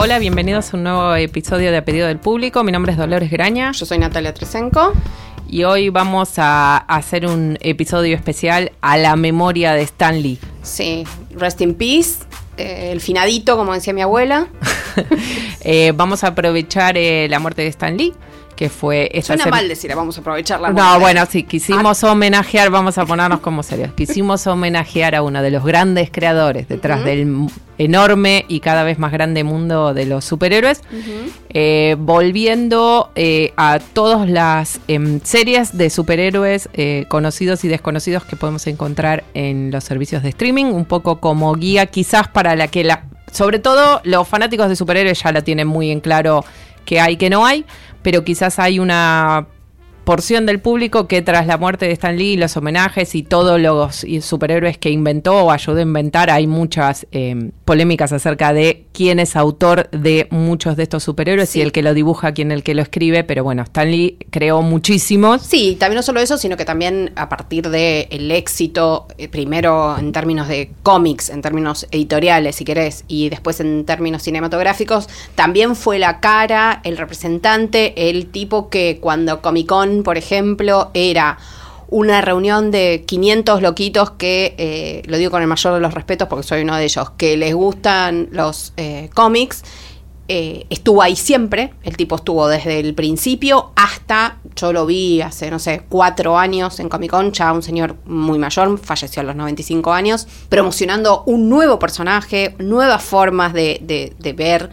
Hola, bienvenidos a un nuevo episodio de A Pedido del Público. Mi nombre es Dolores Graña. Yo soy Natalia Tresenko. Y hoy vamos a hacer un episodio especial a la memoria de Stan Lee. Sí, rest in peace. Eh, el finadito, como decía mi abuela. Eh, vamos a aprovechar eh, la muerte de Stan Lee que fue esta Suena mal decir, vamos a aprovechar la No, bueno, sí, quisimos ah. homenajear, vamos a ponernos como serios, quisimos homenajear a uno de los grandes creadores detrás del enorme y cada vez más grande mundo de los superhéroes, volviendo a todas las em, series de superhéroes conocidos y desconocidos que podemos encontrar en los servicios de streaming, un poco como guía quizás para la que la sobre todo los fanáticos de superhéroes ya la tienen muy en claro que hay, que no hay, pero quizás hay una porción del público que tras la muerte de Stan Lee, los homenajes y todos los superhéroes que inventó o ayudó a inventar, hay muchas eh, polémicas acerca de quién es autor de muchos de estos superhéroes y el que lo dibuja, quién el que lo escribe, pero bueno, Stan Lee creó muchísimos. Sí, también no solo eso, sino que también a partir del éxito, eh, primero en términos de cómics, en términos editoriales, si querés, y después en términos cinematográficos, también fue la cara, el representante, el tipo que cuando Comic Con por ejemplo, era una reunión de 500 loquitos que, eh, lo digo con el mayor de los respetos porque soy uno de ellos, que les gustan los eh, cómics. Eh, estuvo ahí siempre, el tipo estuvo desde el principio hasta, yo lo vi hace, no sé, cuatro años en Comic Con, ya un señor muy mayor, falleció a los 95 años, promocionando un nuevo personaje, nuevas formas de, de ver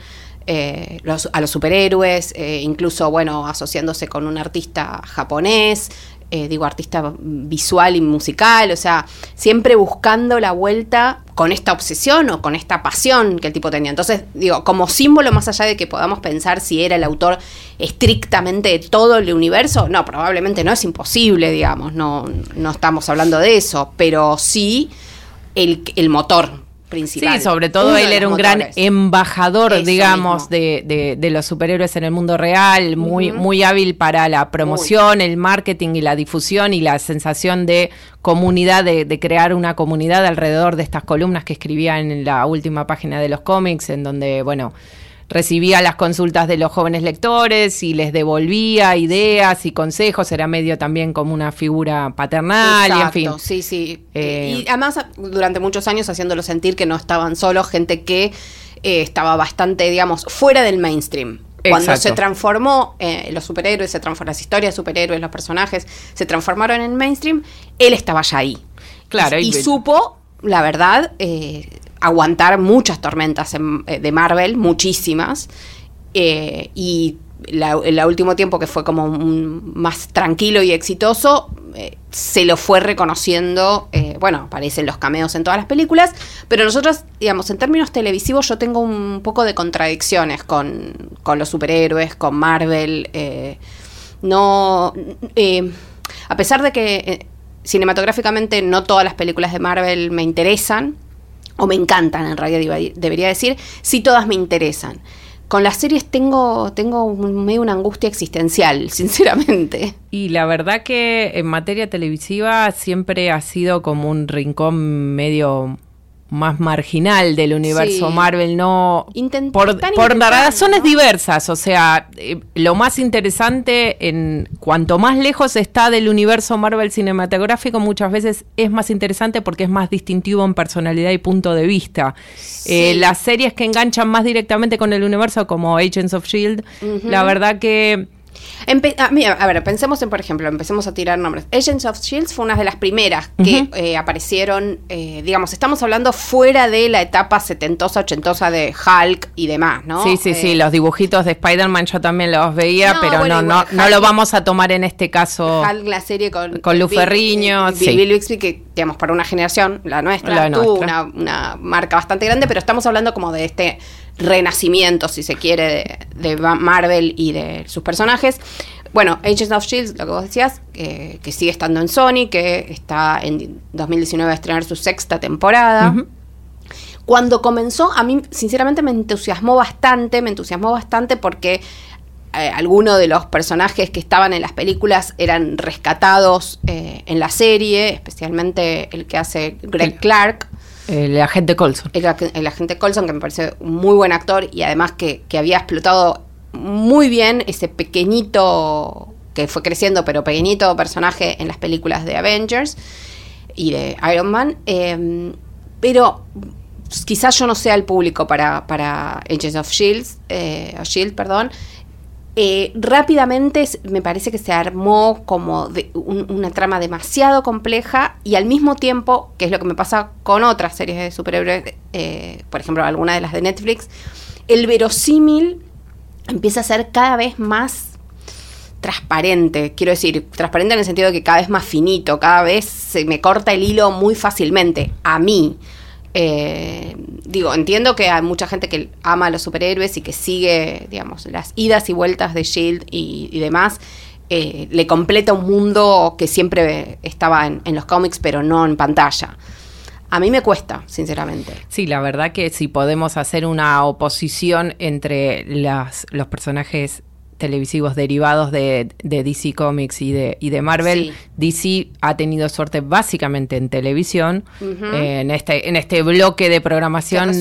eh, a los superhéroes, eh, incluso, bueno, asociándose con un artista japonés, eh, digo, artista visual y musical, o sea, siempre buscando la vuelta con esta obsesión o con esta pasión que el tipo tenía. Entonces, digo, como símbolo, más allá de que podamos pensar si era el autor estrictamente de todo el universo, no, probablemente no es imposible, digamos, no, no estamos hablando de eso, pero sí el, el motor Sí, sobre todo él era un gran embajador, digamos, de, de, los superhéroes en el mundo real, muy, muy hábil para la promoción, el marketing y la difusión y la sensación de comunidad, de, de, crear una comunidad alrededor de estas columnas que escribía en la última página de los cómics, en donde, bueno, recibía las consultas de los jóvenes lectores y les devolvía ideas y consejos, era medio también como una figura paternal y en fin. Sí, sí. Eh, y además durante muchos años haciéndolo sentir que no estaban solos, gente que eh, estaba bastante, digamos, fuera del mainstream. Cuando se transformó, eh, los superhéroes, se transformó, las historias de superhéroes, los personajes, se transformaron en mainstream, él estaba ya ahí. Claro. Y, y supo, la verdad, eh, aguantar muchas tormentas eh, de Marvel, muchísimas. Eh, y el último tiempo que fue como más tranquilo y exitoso, eh, se lo fue reconociendo, bueno, aparecen los cameos en todas las películas, pero nosotros, digamos, en términos televisivos yo tengo un poco de contradicciones con, con los superhéroes, con Marvel, no, a pesar de que cinematográficamente no todas las películas de Marvel me interesan, o me encantan en realidad debería decir, sí todas me interesan. Con las series tengo, tengo medio una angustia existencial, sinceramente. Y la verdad que en materia televisiva siempre ha sido como un rincón medio más marginal del universo Marvel, no por, por razones diversas, o sea, eh, lo más interesante en cuanto más lejos está del universo Marvel cinematográfico, muchas veces es más interesante porque es más distintivo en personalidad y punto de vista. Eh, las series que enganchan más directamente con el universo, como Agents of Shield, la verdad que Empe- a, mira, a ver, pensemos en, por ejemplo, empecemos a tirar nombres. Agents of Shields fue una de las primeras que eh, aparecieron, eh, digamos, estamos hablando fuera de la etapa setentosa, ochentosa de Hulk y demás, ¿no? Sí, sí, Eh, sí, los dibujitos de Spider-Man yo también los veía, No, pero bueno, no, no, no lo vamos a tomar en este caso. Hulk, la serie con, Con Lou eh, Bill, sí. Bill Bixby, que, digamos, para una generación, la nuestra, La tuvo nuestra. una, una marca bastante grande, pero estamos hablando como de este renacimiento, si se quiere, de, de Ma- Marvel y de sus personajes. Bueno, Agents of Shields, lo que vos decías, que- que sigue estando en Sony, que está en 2019 a estrenar su sexta temporada. Cuando comenzó, a mí sinceramente me entusiasmó bastante, me entusiasmó bastante porque eh, algunos de los personajes que estaban en las películas eran rescatados eh, en la serie, especialmente el que hace Greg Clark, El agente Colson. el, ag- el agente Colson, que me parece un muy buen actor y además que, que había explotado muy bien ese pequeñito, que fue creciendo, pero pequeñito personaje en las películas de Avengers y de Iron Man. eh, pero quizás yo no sea el público para, para Agents of Shields, eh, o Shield, perdón. Eh, rápidamente me parece que se armó como una trama demasiado compleja y al mismo tiempo, que es lo que me pasa con otras series de superhéroes, eh, por ejemplo, alguna de las de Netflix, el verosímil empieza a ser cada vez más transparente, quiero decir, transparente en el sentido de que cada vez más finito, cada vez se me corta el hilo muy fácilmente, a mí. Eh, digo, entiendo que hay mucha gente que ama a los superhéroes y que sigue, digamos, las idas y vueltas de Shield y, demás. eh, le completa un mundo que siempre estaba en, en los cómics, pero no en pantalla. A mí me cuesta, sinceramente. Sí, la verdad que si podemos hacer una oposición entre las, los personajes televisivos derivados de, de DC Comics y de, y de Marvel, Sí. DC ha tenido suerte básicamente en televisión, eh, en, este, en este bloque de programación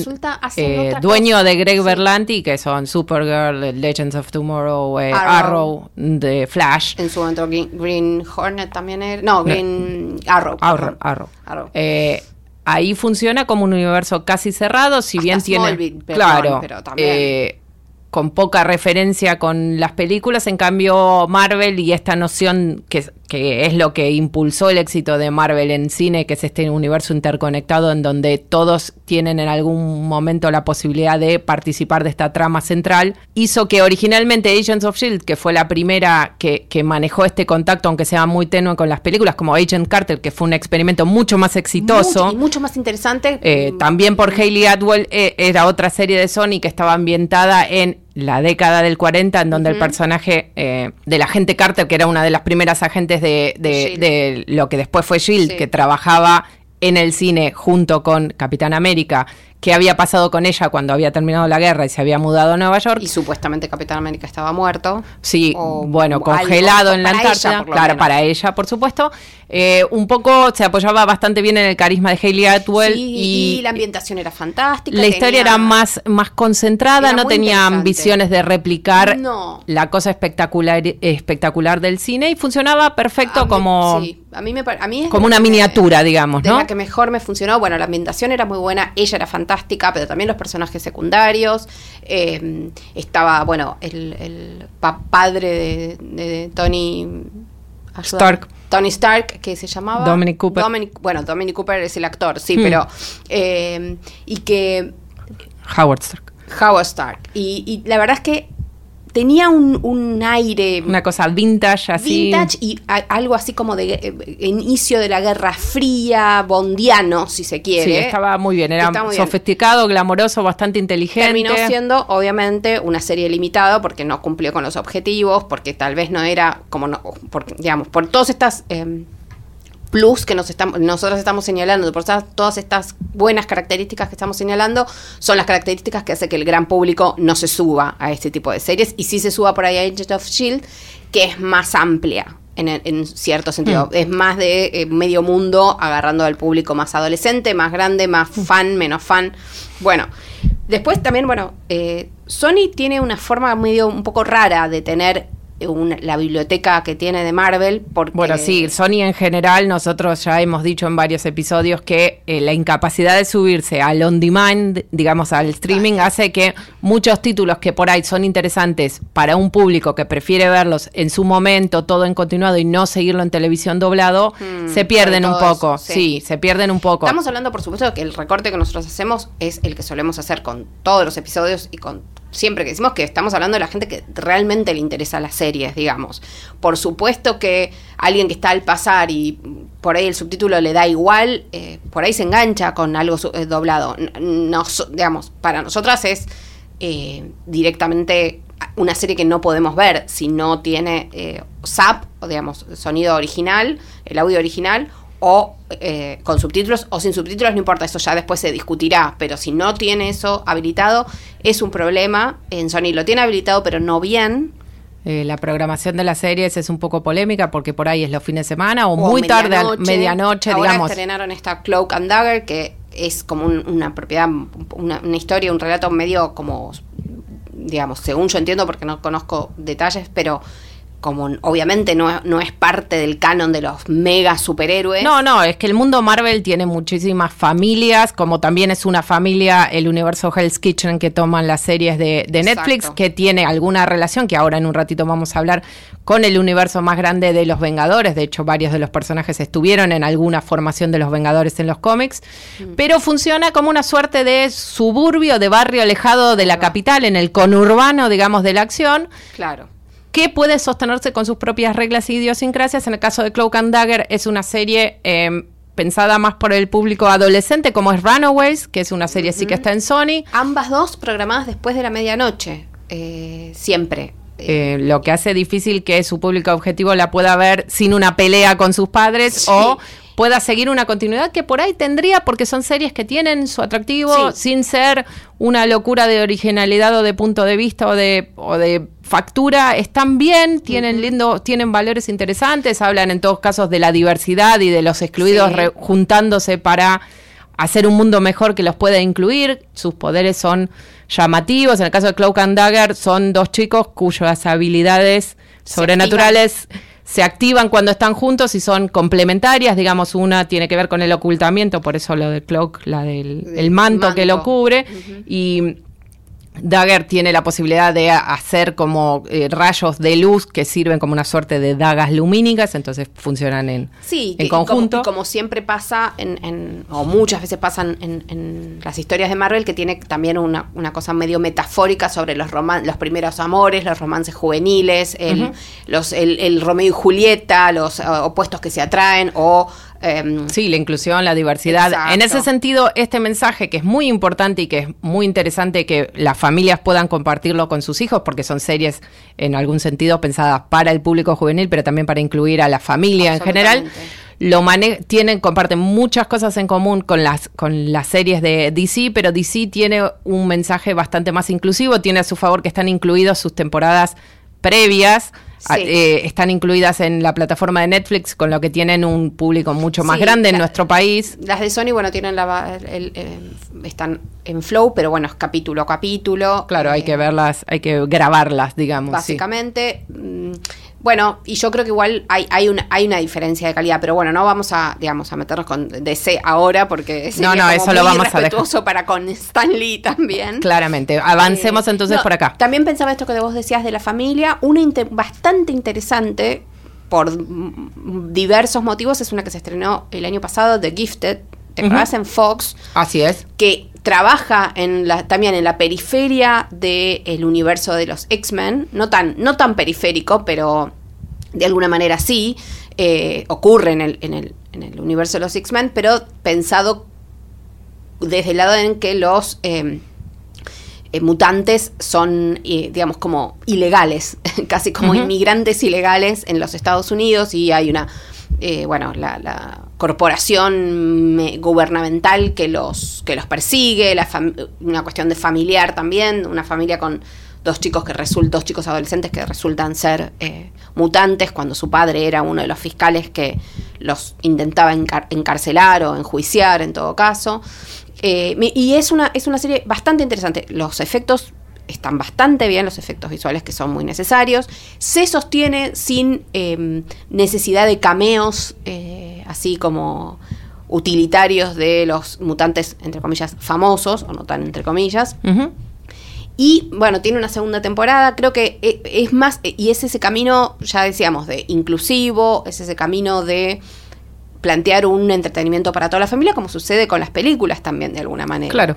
eh, dueño cosa. de Greg Sí. Berlanti, que son Supergirl, Legends of Tomorrow, eh, Arrow. De Flash. En su momento Green, Hornet también era... No, Green Arrow. Arrow. Arrow. Arrow. Ahí funciona como un universo casi cerrado, si Hasta bien tiene, Smallville, perdón, claro, pero también. eh, con poca referencia con las películas, en cambio Marvel y esta noción que, que es lo que impulsó el éxito de Marvel en cine, que es este universo interconectado en donde todos tienen en algún momento la posibilidad de participar de esta trama central, hizo que originalmente Agents of Shield, que fue la primera que, que manejó este contacto, aunque sea muy tenue con las películas, como Agent Carter, que fue un experimento mucho más exitoso. Mucho, y mucho más interesante. Eh, también por Hayley Atwell eh, era otra serie de Sony que estaba ambientada en la década del 40, en donde el personaje eh, del agente Carter, que era una de las primeras agentes de, de- de lo que después fue Shield, Sí. que trabajaba en el cine junto con Capitán América, qué había pasado con ella cuando había terminado la guerra y se había mudado a Nueva York. Y supuestamente Capitán América estaba muerto. Sí, bueno, congelado en la ella, Antártida, claro, menos. para ella, por supuesto. Eh, un poco se apoyaba bastante bien en el carisma de Hayley Atwell Sí, y, y, la ambientación era fantástica. la historia era más, más concentrada, no tenía ambiciones de replicar No. la cosa espectacular, espectacular del cine y funcionaba perfecto mí- como, sí, a mí me a mí es como una me- miniatura, digamos, de ¿no? la que mejor me funcionó. Bueno, la ambientación era muy buena, ella era fantástica, pero también los personajes secundarios. Eh, estaba, bueno, el, el pa- padre de, de Tony. Stark. Tony Stark, que se llamaba Dominic Cooper. Dominic- bueno, Dominic Cooper es el actor, sí, Hmm. pero. eh, y que Howard Stark. Howard Stark. Y, y la verdad es que tenía un, un aire Una cosa vintage así. vintage y a- algo así como de eh, inicio de la Guerra Fría, bondiano, si se quiere. Sí, estaba muy bien, era muy bien. sofisticado, glamoroso, bastante inteligente. Terminó siendo, obviamente, una serie limitada porque no cumplió con los objetivos, porque tal vez no era como, no, por, digamos, por todas estas eh, plus que nos estamos, nosotros estamos señalando, por todas- todas estas buenas características que estamos señalando, son las características que hace que el gran público no se suba a este tipo de series y sí se suba por ahí a Agent of Shield, que es más amplia. En, en cierto sentido, es más de eh, medio mundo agarrando al público más adolescente, más grande, más fan, menos fan. Bueno, después también, bueno, eh, Sony tiene una forma medio un poco rara de tener un- la biblioteca que tiene de Marvel. Porque, Bueno, sí, Sony en general, nosotros ya hemos dicho en varios episodios que eh, la incapacidad de subirse al on demand, digamos al streaming, hace que muchos títulos que por ahí son interesantes para un público que prefiere verlos en su momento, todo en continuado y no seguirlo en televisión doblado, Mm, se pierden un poco. eso, sí. sí. se pierden un poco. Estamos hablando, por supuesto, que el recorte que nosotros hacemos es el que solemos hacer con todos los episodios y con siempre que decimos que estamos hablando de la gente que realmente le interesa las series, digamos. Por supuesto que alguien que está al pasar y por ahí el subtítulo le da igual, eh, por ahí se engancha con algo eh, doblado. Nos, digamos, para nosotras es eh, directamente una serie que no podemos ver si no tiene eh, SAP, digamos, sonido original, el audio original, o eh, con subtítulos o sin subtítulos, no importa, eso ya después se discutirá, pero si no tiene eso habilitado, es un problema. En Sony lo tiene habilitado, pero no bien. Eh, la programación de las series es un poco polémica porque por ahí es los fines de semana o, o muy tarde, al- medianoche. medianoche, Ahora digamos. estrenaron esta Cloak and Dagger, que es como un- una propiedad, una, una historia, un relato medio como, digamos, según yo entiendo, porque no conozco detalles, pero como obviamente no, no es parte del canon de los mega superhéroes. No, no, es que el mundo Marvel tiene muchísimas familias, como también es una familia el universo Hell's Kitchen que toman las series de, de Netflix, que tiene alguna relación, que ahora en un ratito vamos a hablar, con el universo más grande de los Vengadores. De hecho, varios de los personajes estuvieron en alguna formación de los Vengadores en los cómics, Mm. pero funciona como una suerte de suburbio, de barrio alejado de la capital, en el conurbano, digamos, de la acción Claro. Que puede sostenerse con sus propias reglas y idiosincrasias. En el caso de Cloak and Dagger es una serie eh, pensada más por el público adolescente, como es Runaways, que es una serie sí que está en Sony. Ambas dos programadas después de la medianoche, eh, siempre. eh, lo que hace difícil que su público objetivo la pueda ver sin una pelea con sus padres Sí. o pueda seguir una continuidad que por ahí tendría porque son series que tienen su atractivo Sí. sin ser una locura de originalidad o de punto de vista o de, o de factura están bien, tienen lindo, tienen valores interesantes, hablan en todos casos de la diversidad y de los excluidos Sí. re- juntándose para hacer un mundo mejor que los pueda incluir. Sus poderes son llamativos. En el caso de Cloak and Dagger, son dos chicos cuyas habilidades sobrenaturales se activan cuando están juntos y son complementarias. Digamos, una tiene que ver con el ocultamiento, por eso lo de Cloak, la del el manto, que lo cubre. Y Dagger tiene la posibilidad de hacer como eh, rayos de luz que sirven como una suerte de dagas lumínicas, entonces funcionan en, Sí, en como- conjunto. y como, siempre pasa, en, en- o muchas veces pasan en, en las historias de Marvel, que tiene también una, una cosa medio metafórica sobre los, roman los primeros amores, los romances juveniles, el, los, el, el Romeo y Julieta, los opuestos que se atraen, o... em, Sí, la inclusión, la diversidad. Exacto. En ese sentido, este mensaje que es muy importante y que es muy interesante que las familias puedan compartirlo con sus hijos, porque son series en algún sentido pensadas para el público juvenil, pero también para incluir a la familia en general. Lo mane tienen, comparten muchas cosas en común con las, con las series de DC, pero DC tiene un mensaje bastante más inclusivo, tiene a su favor que están incluidos sus temporadas previas, Sí. eh, están incluidas en la plataforma de Netflix, con lo que tienen un público mucho más Sí, grande en nuestro país. Las de Sony, bueno, tienen la, va- el- eh, están en flow, pero bueno, es capítulo a capítulo. Claro, hay Eh, que verlas, hay que grabarlas, digamos. básicamente. Mm, Bueno, y yo creo que igual hay, hay, una, hay una diferencia de calidad, pero bueno, no vamos a, digamos, a meternos con DC ahora porque sería No, no, eso lo vamos a dejar. para con Stan Lee también. Claramente. Avancemos Eh, entonces no, por acá. También pensaba esto que vos decías de la familia, una bastante interesante por diversos motivos, es una que se estrenó el año pasado, The Gifted, ¿te acordás? En Fox, Así es. que trabaja en la, también en la periferia del universo de los X-Men, no tan, no tan periférico, pero de alguna manera sí, eh, ocurre en el, en, el, en el universo de los X-Men, pero pensado desde el lado en que los eh, eh, mutantes son, eh, digamos, como ilegales, casi como inmigrantes ilegales en los Estados Unidos y hay una, eh, bueno, la, la corporación me- gubernamental que los, que los persigue, la una cuestión de familiar también, una familia con dos chicos que resultan, dos chicos adolescentes que resultan ser eh, mutantes cuando su padre era uno de los fiscales que los intentaba encar- encarcelar o enjuiciar en todo caso. Eh, y es una, es una serie bastante interesante. Los efectos están bastante bien los efectos visuales que son muy necesarios. Se sostiene sin eh, necesidad de cameos, eh, así como utilitarios de los mutantes, entre comillas, famosos, o no tan entre comillas. Y bueno, tiene una segunda temporada, creo que e- es más, e- y es ese camino, ya decíamos, de inclusivo, es ese camino de plantear un entretenimiento para toda la familia, como sucede con las películas también, de alguna manera. Claro.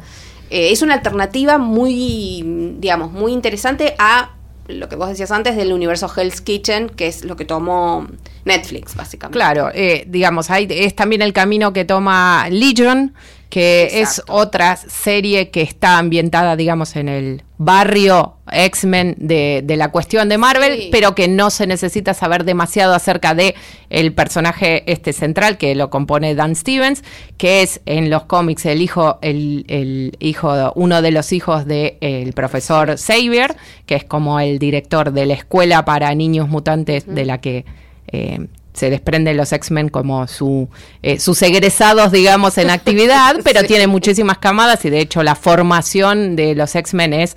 Eh, es una alternativa muy, digamos, muy interesante a lo que vos decías antes del universo Hell's Kitchen, que es lo que tomó Netflix, básicamente. Claro, eh, digamos, hay, es también el camino que toma Legion, que Exacto. es otra serie que está ambientada, digamos, en el barrio X-Men de, de la cuestión de Marvel, Sí. pero que no se necesita saber demasiado acerca de el personaje este central que lo compone Dan Stevens, que es en los cómics el hijo, el, el hijo, uno de los hijos del profesor Xavier, que es como el director de la escuela para niños mutantes de la que eh, se desprenden los X-Men como su, eh, sus egresados, digamos, en actividad, pero Sí. tiene muchísimas camadas y de hecho la formación de los X-Men es...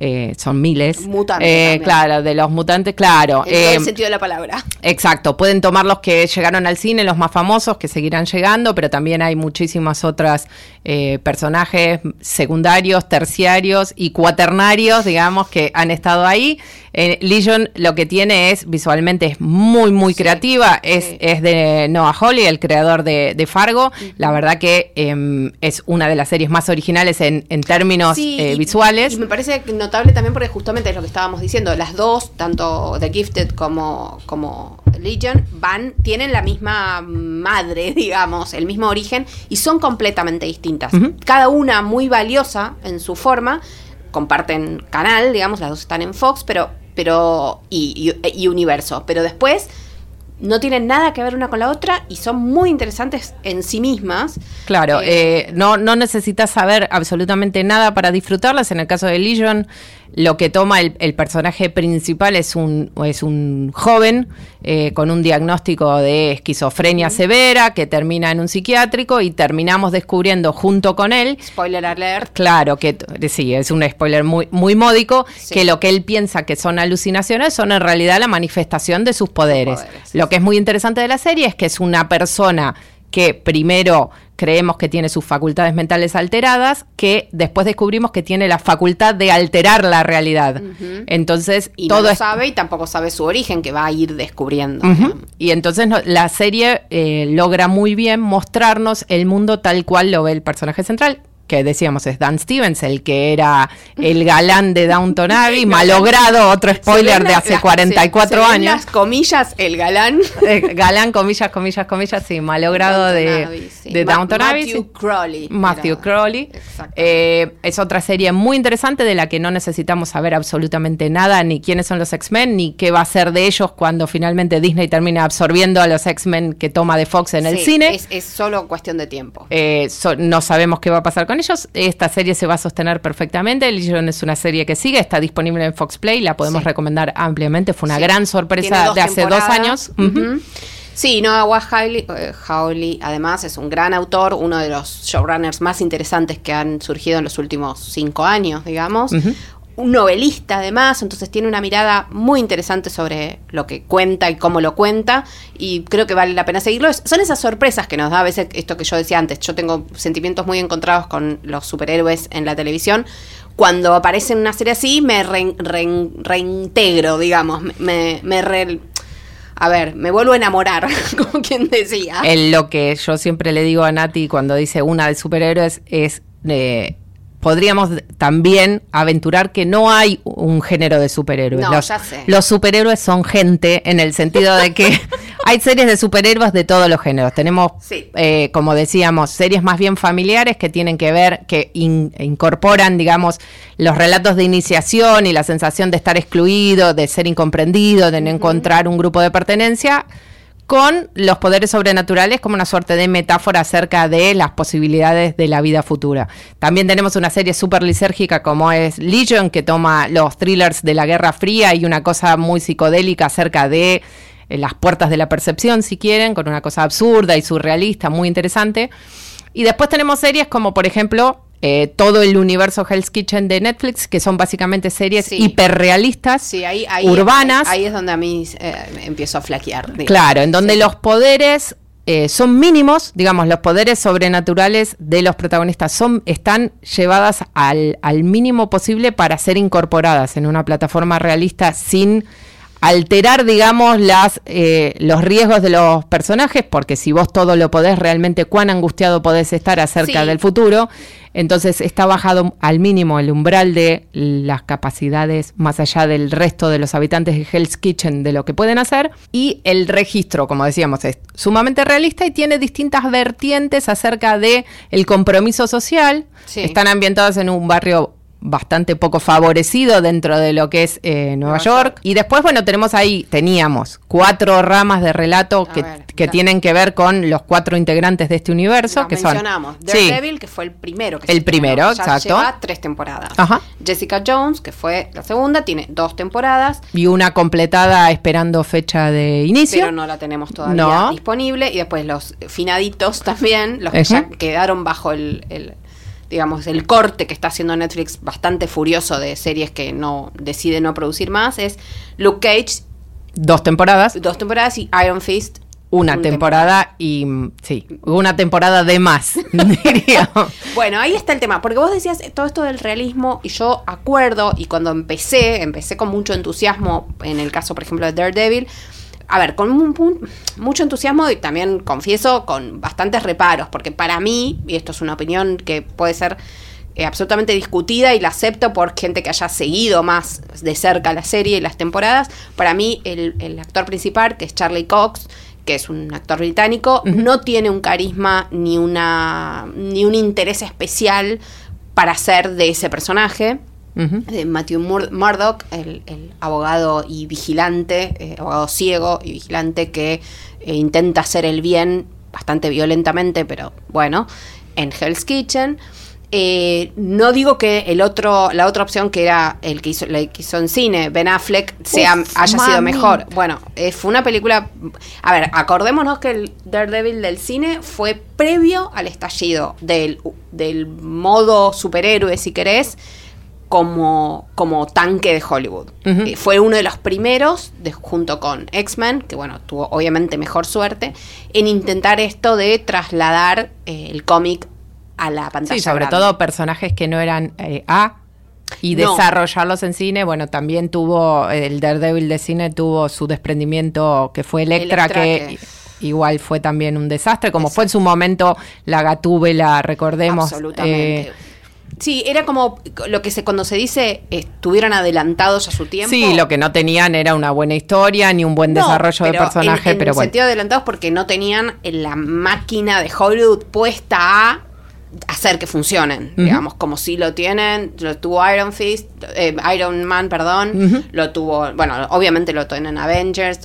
eh, son miles. Mutantes Eh, claro, de los mutantes, claro. En todo Eh, el sentido de la palabra. Exacto, pueden tomar los que llegaron al cine, los más famosos, que seguirán llegando, pero también hay muchísimas otras eh, personajes secundarios, terciarios y cuaternarios, digamos, que han estado ahí. Eh, Legion lo que tiene es, visualmente es muy, muy Sí, creativa, es, sí. es de Noah Hawley, el creador de, de Fargo. La verdad que em, es una de las series más originales en, en términos Sí, eh, visuales. Y me parece notable también porque justamente es lo que estábamos diciendo, las dos, tanto The Gifted como, como Legion, van, tienen la misma madre, digamos, el mismo origen, y son completamente distintas. Cada una muy valiosa en su forma, comparten canal, digamos, las dos están en Fox, pero, pero, y, y- y universo. Pero después no tienen nada que ver una con la otra y son muy interesantes en sí mismas. Claro, Eh, eh, no, no necesitas saber absolutamente nada para disfrutarlas. En el caso de Legion, lo que toma el, el personaje principal es un, es un joven eh, con un diagnóstico de esquizofrenia severa que termina en un psiquiátrico y terminamos descubriendo junto con él Spoiler alert. Claro, que t- sí, es un spoiler muy, muy módico, Sí. que lo que él piensa que son alucinaciones son en realidad la manifestación de sus poderes. poderes, Lo que es muy interesante de la serie es que es una persona que primero creemos que tiene sus facultades mentales alteradas, que después descubrimos que tiene la facultad de alterar la realidad. Entonces, Y todo no lo es sabe y tampoco sabe su origen, que va a ir descubriendo. Y entonces no- la serie eh, logra muy bien mostrarnos el mundo tal cual lo ve el personaje central, que decíamos es Dan Stevens, el que era el galán de Downton Abbey, malogrado, otro spoiler de hace las- 44 se- se ven años. Las comillas, el galán. Eh, galán, comillas, comillas, comillas, sí, malogrado de, Abbey, sí. de Ma- Downton Abbey. Matthew. Crowley. Matthew era- Crowley. Eh, es otra serie muy interesante de la que no necesitamos saber absolutamente nada, ni quiénes son los X-Men, ni qué va a ser de ellos cuando finalmente Disney termine absorbiendo a los X-Men que toma de Fox en el cine. Es, es solo cuestión de tiempo. Eh, so- no sabemos qué va a pasar con ellos. Esta serie se va a sostener perfectamente. Legion es una serie que sigue, está disponible en Fox Play, la podemos Sí. recomendar ampliamente. Fue una Sí. gran sorpresa de hace dos años. Ujú. Ujú. Sí, Noah Hawley, eh, Hawley, además es un gran autor, uno de los showrunners más interesantes que han surgido en los últimos cinco años, digamos. Un novelista además, entonces tiene una mirada muy interesante sobre lo que cuenta y cómo lo cuenta y creo que vale la pena seguirlo. Son esas sorpresas que nos da a veces esto que yo decía antes. Yo tengo sentimientos muy encontrados con los superhéroes en la televisión. Cuando aparece en una serie así, me rein- rein- reintegro, digamos, me, me re- a ver, me vuelvo a enamorar, como quien decía. En lo que yo siempre le digo a Nati cuando dice una de superhéroes es eh, podríamos también aventurar que no hay un género de superhéroes. No, los, ya sé. los superhéroes son gente en el sentido de que hay series de superhéroes de todos los géneros. Tenemos, Sí. eh, como decíamos, series más bien familiares que tienen que ver, que in- incorporan, digamos, los relatos de iniciación y la sensación de estar excluido, de ser incomprendido, de no encontrar un grupo de pertenencia con los poderes sobrenaturales como una suerte de metáfora acerca de las posibilidades de la vida futura. También tenemos una serie súper lisérgica como es Legion, que toma los thrillers de la Guerra Fría y una cosa muy psicodélica acerca de eh, las puertas de la percepción, si quieren, con una cosa absurda y surrealista, muy interesante. Y después tenemos series como, por ejemplo, eh, todo el universo Hell's Kitchen de Netflix, que son básicamente series Sí. hiperrealistas, Sí, ahí, ahí- urbanas. Ahí, es donde a mí eh, empiezo a flaquear. digamos. Claro, en donde Sí. los poderes eh, son mínimos, digamos, los poderes sobrenaturales de los protagonistas son, están llevadas al, al mínimo posible para ser incorporadas en una plataforma realista sin alterar, digamos, las, eh, los riesgos de los personajes, porque si vos todo lo podés, realmente cuán angustiado podés estar acerca Sí. del futuro. Entonces está bajado al mínimo el umbral de las capacidades más allá del resto de los habitantes de Hell's Kitchen de lo que pueden hacer. Y el registro, como decíamos, es sumamente realista y tiene distintas vertientes acerca de el compromiso social. Sí. Están ambientadas en un barrio bastante poco favorecido dentro de lo que es eh, Nueva Nueva York. York. Y después, bueno, tenemos ahí, teníamos cuatro ramas de relato A que, ver, que tienen que ver con los cuatro integrantes de este universo, Los que son... mencionamos. Sí. Daredevil, que fue el primero que El se primero, ya exacto. lleva tres temporadas. Ajá. Jessica Jones, que fue la segunda, tiene dos temporadas, Y una completada esperando fecha de inicio. pero no la tenemos todavía No. disponible. Y después los finaditos también, los que ya quedaron bajo el, el, digamos, el corte que está haciendo Netflix bastante furioso de series que no decide no producir más, es Luke Cage, Dos temporadas, dos temporadas, y Iron Fist. una una temporada y mm, sí, una temporada de más, diría. Bueno, ahí está el tema, porque vos decías todo esto del realismo y yo acuerdo, y cuando empecé, empecé con mucho entusiasmo, en el caso, por ejemplo, de Daredevil, a ver, con un- un- mucho entusiasmo y también confieso con bastantes reparos, porque para mí, y esto es una opinión que puede ser eh, absolutamente discutida y la acepto por gente que haya seguido más de cerca la serie y las temporadas, para mí el, el actor principal, que es Charlie Cox, que es un actor británico, no tiene un carisma ni una ni un interés especial para ser de ese personaje De Matthew Mur- Murdoch, el, el abogado y vigilante, eh, abogado ciego y vigilante que eh, intenta hacer el bien bastante violentamente, pero bueno, en Hell's Kitchen. Eh, no digo que el otro, la otra opción que era el que hizo, la que hizo en cine, Ben Affleck, sea, Uf, haya sido mejor. Bueno, eh, fue una película. A ver, acordémonos que el Daredevil del cine fue previo al estallido del, del modo superhéroe, si querés, como, como tanque de Hollywood. Eh, fue uno de los primeros, de- junto con X-Men, que bueno, tuvo obviamente mejor suerte, en intentar esto de trasladar eh, el cómic a la pantalla. Sí, sobre grande. todo personajes que no eran eh, A y No. desarrollarlos en cine. Bueno, también tuvo, el Daredevil de cine tuvo su desprendimiento que fue Electra, Electra, que, que- igual fue también un desastre, como fue en su momento la Gatúbela, recordemos. Absolutamente. eh, sí, era como lo que se cuando se dice estuvieron adelantados a su tiempo. sí, lo que no tenían era una buena historia ni un buen No, desarrollo de personaje, en, en pero bueno. sentido adelantados porque no tenían la máquina de Hollywood puesta a hacer que funcionen, Ujú. digamos, como si lo tienen, lo tuvo Iron Fist, eh, Iron Man, perdón, lo tuvo, bueno, obviamente lo tienen Avengers,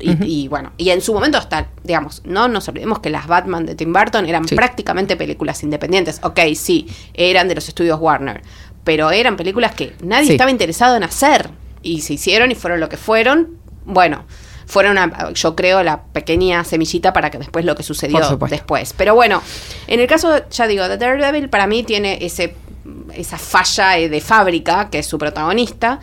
y, y bueno, y en su momento hasta, digamos, no nos olvidemos que las Batman de Tim Burton eran Sí. prácticamente películas independientes, ok, sí, eran de los estudios Warner, pero eran películas que nadie Sí. estaba interesado en hacer, y se hicieron y fueron lo que fueron, bueno, fueron, una- yo creo, la pequeña semillita para que después lo que sucedió después. Pero bueno, en el caso, ya digo, de Daredevil, para mí tiene ese esa falla de fábrica, que es su protagonista.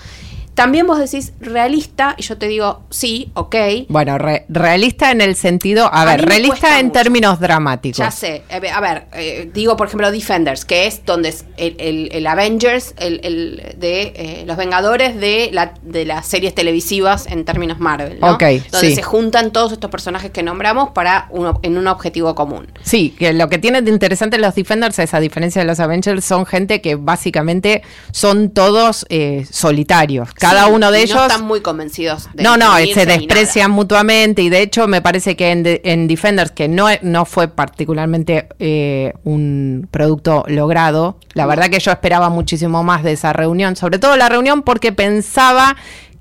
También vos decís realista, y yo te digo, sí, ok. Bueno, re- realista en el sentido, a, A ver, realista en mucho. términos dramáticos. Ya sé, a ver, a ver, eh, digo por ejemplo Defenders, que es donde es el, el- el Avengers, el, el de eh, los Vengadores de, la, de las series televisivas en términos Marvel, ¿no? Ok, Donde sí. se juntan todos estos personajes que nombramos para uno, en un objetivo común. Sí, que lo que tiene de interesante los Defenders es, a diferencia de los Avengers, son gente que básicamente son todos eh, solitarios. Cada uno de ellos... No están muy convencidos de No, no, se desprecian mutuamente y de hecho me parece que en, de- en Defenders, que no, no fue particularmente eh, un producto logrado, la verdad que yo esperaba muchísimo más de esa reunión, sobre todo la reunión porque pensaba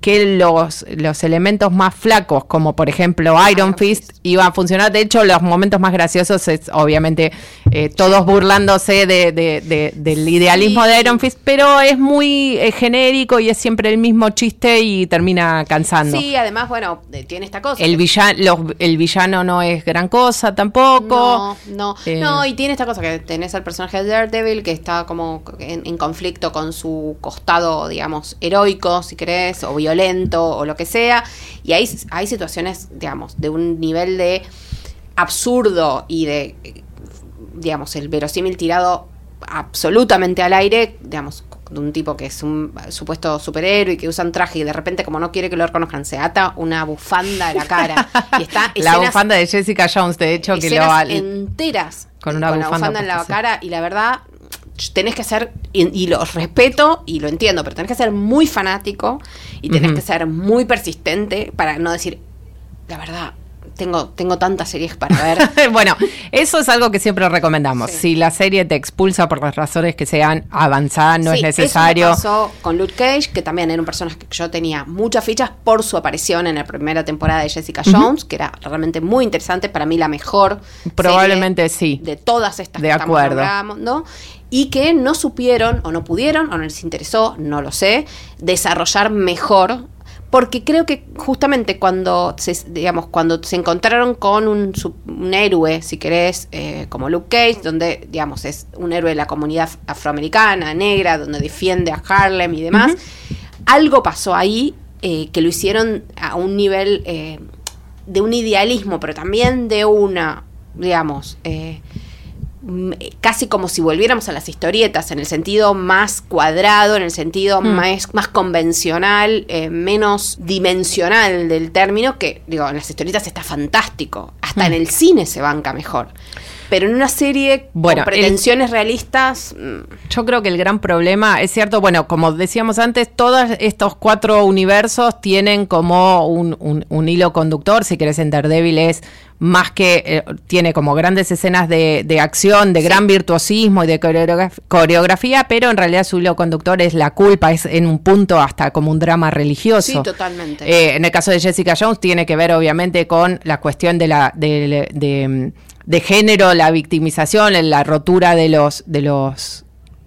que los, los elementos más flacos, como por ejemplo Iron Fist, iban a funcionar. De hecho, los momentos más graciosos es obviamente eh, todos burlándose de, del idealismo de Iron Fist, pero es muy eh, genérico y es siempre el mismo chiste y termina cansando. Sí, además, bueno, eh, tiene esta cosa. El villano, el villano no es gran cosa tampoco. No, no, no, y tiene esta cosa que tenés al personaje de Daredevil que está como en, en conflicto con su costado, digamos, heroico, si querés, o violento lento o lo que sea. Y hay, hay situaciones, digamos, de un nivel de absurdo y de, digamos, el verosímil tirado absolutamente al aire, digamos, de un tipo que es un supuesto superhéroe y que usa un traje y de repente como no quiere que lo reconozcan se ata una bufanda a la cara y está la bufanda de Jessica Jones de hecho que lo enteras con una bufanda en la cara y la verdad tenés que ser, y, lo respeto y lo entiendo, pero tenés que ser muy fanático y tenés que ser muy persistente para no decir, la verdad, tengo, tengo tantas series para ver. bueno, eso es algo que siempre recomendamos. Si la serie te expulsa por las razones que sean avanzadas, no es necesario. Eso pasó con Luke Cage, que también era un personaje que yo tenía muchas fichas por su aparición en la primera temporada de Jessica Jones, que era realmente muy interesante, para mí la mejor. Probablemente sí. De todas estas de acuerdo. ¿no? y que no supieron o no pudieron o no les interesó, no lo sé, desarrollar mejor porque creo que justamente cuando se, digamos, cuando se encontraron con un, héroe, si querés, eh, como Luke Cage, donde, digamos, es un héroe de la comunidad afroamericana, negra, donde defiende a Harlem y demás, algo pasó ahí eh, que lo hicieron a un nivel eh, de un idealismo, pero también de una, digamos, casi como si volviéramos a las historietas, en el sentido más cuadrado, en el sentido mm. más, más convencional, eh, menos dimensional del término, que digo, en las historietas está fantástico, hasta mm. en el cine se banca mejor. Pero en una serie bueno, con pretensiones realistas. Yo creo que el gran problema, es cierto, bueno, como decíamos antes, todos estos cuatro universos tienen como un, un hilo conductor. Si querés, en Daredevil es más que eh, tiene como grandes escenas de, de acción, de gran virtuosismo y de coreografía, pero en realidad su hilo conductor es la culpa, es en un punto hasta como un drama religioso. Sí, totalmente. Eh, en el caso de Jessica Jones tiene que ver obviamente con la cuestión de la de, de, de género, la victimización, la rotura de los de los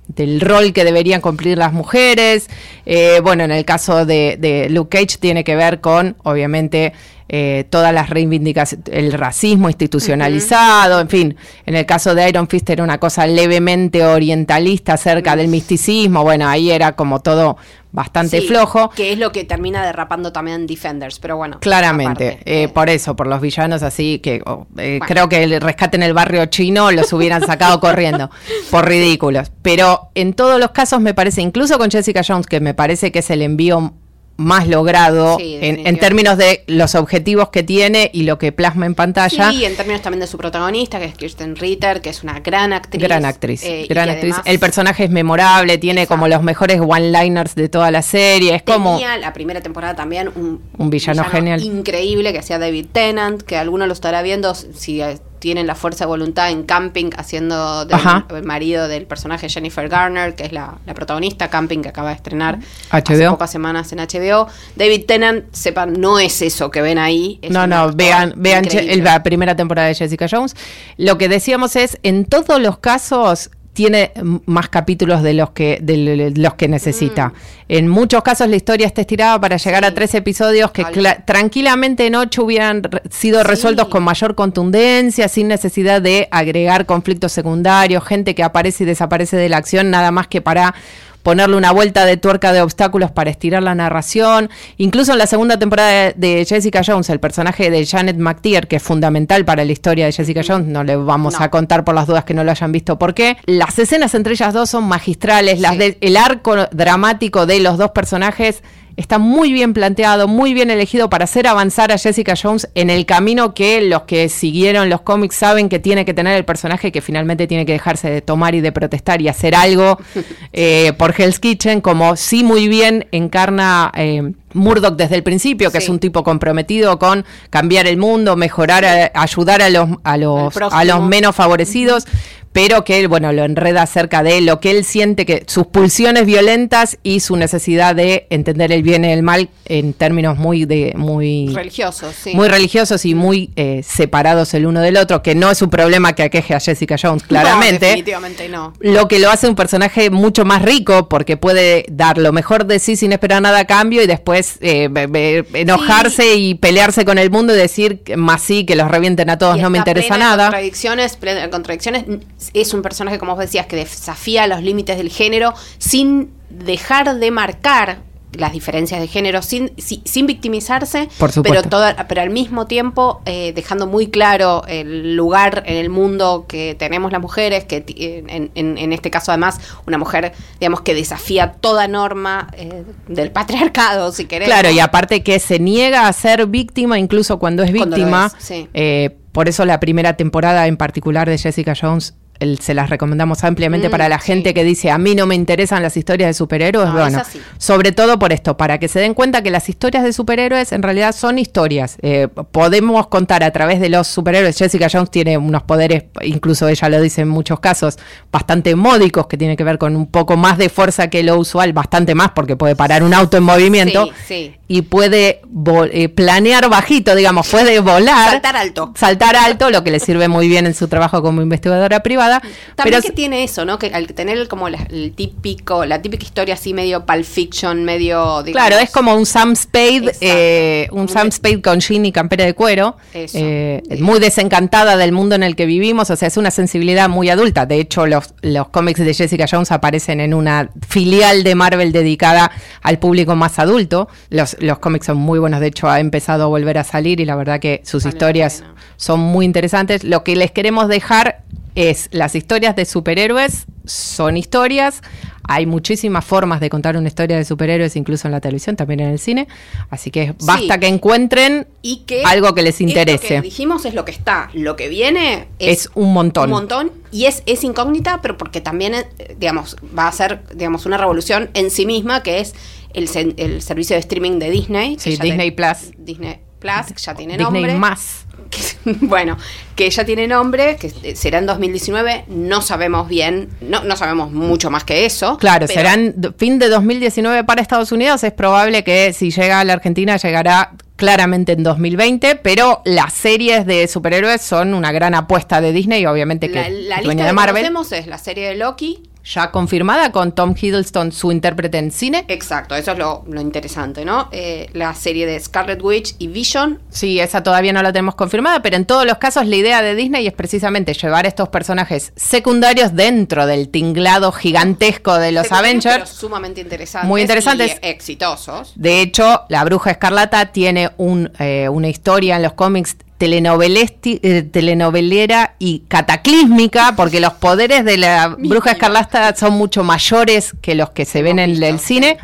del rol que deberían cumplir las mujeres. Eh, bueno, en el caso de, de, Luke Cage tiene que ver con, obviamente, eh, todas las reivindicaciones, el racismo institucionalizado, en fin, en el caso de Iron Fist era una cosa levemente orientalista acerca del misticismo, bueno, ahí era como todo bastante flojo. Que es lo que termina derrapando también Defenders, pero bueno. Claramente, eh, eh. por eso, por los villanos así, que oh, creo que el rescate en el barrio chino los hubieran sacado corriendo, por ridículos. Pero en todos los casos me parece, incluso con Jessica Jones, que me parece que es el envío más logrado en, términos de los objetivos que tiene y lo que plasma en pantalla. Sí, en términos también de su protagonista, que es Kirsten Ritter, que es una gran actriz. Gran actriz, eh, gran actriz. El personaje es memorable, tiene como los mejores one-liners de toda la serie. Es como. la primera temporada también un, un villano, genial. Increíble que hacía David Tennant, que alguno lo estará viendo si tienen la fuerza de voluntad en Camping, haciendo del marido del personaje Jennifer Garner, que es la, protagonista, Camping, que acaba de estrenar hace pocas semanas en HBO. David Tennant, sepan, no es eso que ven ahí. no, no, vean, vean la primera temporada de Jessica Jones. Lo que decíamos es, en todos los casos, tiene más capítulos de los que de los que necesita. Mm. En muchos casos la historia está estirada para llegar a tres episodios que tranquilamente en ocho hubieran sido resueltos con mayor contundencia, sin necesidad de agregar conflictos secundarios, gente que aparece y desaparece de la acción, nada más que para ponerle una vuelta de tuerca de obstáculos para estirar la narración. Incluso en la segunda temporada de Jessica Jones, el personaje de Janet McTeer, que es fundamental para la historia de Jessica Jones, no le vamos a contar por las dudas que no lo hayan visto por qué. Las escenas entre ellas dos son magistrales, las el arco dramático de los dos personajes está muy bien planteado, muy bien elegido para hacer avanzar a Jessica Jones en el camino que los que siguieron los cómics saben que tiene que tener el personaje que finalmente tiene que dejarse de tomar y de protestar y hacer algo eh, por Hell's Kitchen, como sí muy bien encarna... Eh, Murdoch desde el principio, que Sí. es un tipo comprometido con cambiar el mundo, mejorar, a- ayudar a los, a los, a los menos favorecidos, pero que él, bueno, lo enreda acerca de lo que él siente que sus pulsiones violentas y su necesidad de entender el bien y el mal en términos muy de muy Religiosos, sí. muy religiosos y muy eh, separados el uno del otro, que no es un problema que aqueje a Jessica Jones, No, claramente. definitivamente no. Lo que lo hace un personaje mucho más rico porque puede dar lo mejor de sí sin esperar nada a cambio y después eh, be- be- enojarse y pelearse con el mundo y decir más sí, que los revienten a todos, Y no me interesa plena nada. Contradicciones, plena contradicciones. Es un personaje, como vos decías, que desafía los límites del género sin dejar de marcar las diferencias de género sin, si- sin victimizarse, Por pero toda, pero al mismo tiempo eh, dejando muy claro el lugar en el mundo que tenemos las mujeres, que ti- en, en- en este caso además una mujer, digamos, que desafía toda norma eh, del patriarcado, si querés. Claro, y aparte que se niega a ser víctima incluso cuando es Cuando víctima. es, sí. eh, por eso la primera temporada en particular de Jessica Jones el- se las recomendamos ampliamente Mm, para la sí. gente que dice a mí no me interesan las historias de superhéroes. No, bueno, sobre todo por esto, para que se den cuenta que las historias de superhéroes en realidad son historias. Eh, podemos contar a través de los superhéroes. Jessica Jones tiene unos poderes, incluso ella lo dice en muchos casos, bastante módicos, que tiene que ver con un poco más de fuerza que lo usual, bastante más porque puede parar un auto en movimiento Sí, sí. Y puede eh, planear bajito, digamos, puede volar. Saltar alto. Saltar alto, lo que le sirve muy bien en su trabajo como investigadora privada. También pero que tiene eso, ¿no? Que al tener como la, el típico, la típica historia así medio Pulp Fiction, medio... digamos, Claro, es como un Sam Spade, eh, un Sam Spade con jean y campera de cuero, Eso. eh, muy desencantada del mundo en el que vivimos, o sea, es una sensibilidad muy adulta. De hecho, los, los cómics de Jessica Jones aparecen en una filial de Marvel dedicada al público más adulto. Los, los cómics son muy buenos, de hecho, ha empezado a volver a salir y la verdad que sus Vale historias son muy interesantes. Lo que les queremos dejar es las historias de superhéroes son historias. Hay muchísimas formas de contar una historia de superhéroes, incluso en la televisión, también en el cine. Así que basta Sí. que encuentren y que algo que les interese. que dijimos es lo que está. Lo que viene es, Es un montón. Un montón. Y es, es incógnita, pero porque también, eh, digamos, va a ser, digamos, una revolución en sí misma, que es el, el servicio de streaming de Disney. que Sí, ya Disney ten- Plus. Disney Plus, que ya tiene Disney nombre. más. que- bueno, que ya tiene nombre, que eh, será en 2019, no sabemos bien, no, no sabemos mucho más que eso. Claro, serán fin de 2019 para Estados Unidos. Es probable que si llega a la Argentina llegará claramente en 2020, pero las series de superhéroes son una gran apuesta de Disney, obviamente que La, la lista de que Marvel. conocemos es la serie de Loki. Ya confirmada con Tom Hiddleston, su intérprete en cine. Exacto, eso es lo, lo interesante, ¿no? Eh, la serie de Scarlet Witch y Vision. Sí, esa todavía no la tenemos confirmada, pero en todos los casos la idea de Disney es precisamente llevar estos personajes secundarios dentro del tinglado gigantesco de los pero Avengers. sumamente interesantes. Muy interesantes. Y exitosos. De hecho, la Bruja Escarlata tiene un, eh, una historia en los cómics eh, telenovelera y cataclísmica, porque los poderes de la Bruja. Escarlata son mucho mayores que los que se ven en el cine.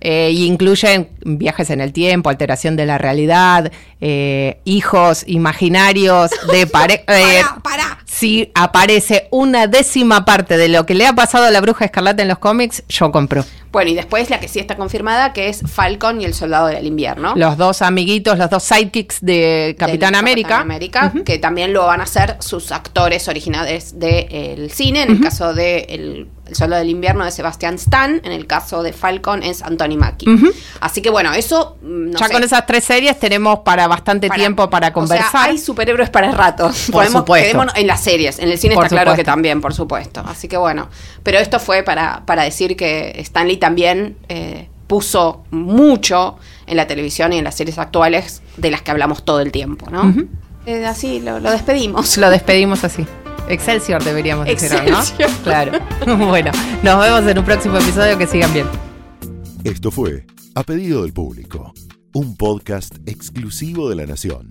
eh, y incluyen viajes en el tiempo, alteración de la realidad, eh, hijos imaginarios de pareja. Pará, pará. Si aparece una décima parte de lo que le ha pasado a la Bruja Escarlata en los cómics, yo compro. Bueno, y después la que sí está confirmada, que es Falcon y el Soldado del Invierno. Los dos amiguitos, los dos sidekicks de Capitán del América. Capitán América, que también lo van a hacer sus actores originales del cine. En el caso de El, el Soldado del Invierno de Sebastián Stan, en el caso de Falcon es Anthony Mackie. Ujú. Así que bueno, eso mm, no ya sé, con esas tres series tenemos para bastante para- tiempo para O conversar. sea, hay superhéroes para ratos. Por supuesto. quedémonos en las series. En el cine Por está claro supuesto. que también, por supuesto. Así que bueno. Pero esto fue para, para decir que Stanley también eh, puso mucho en la televisión y en las series actuales de las que hablamos todo el tiempo, ¿no? Eh, así lo, lo despedimos. Lo despedimos así. Excelsior deberíamos decir, ¿no? Excelsior. Claro. bueno, nos vemos en un próximo episodio. Que sigan bien. Esto fue A Pedido del Público, un podcast exclusivo de La Nación.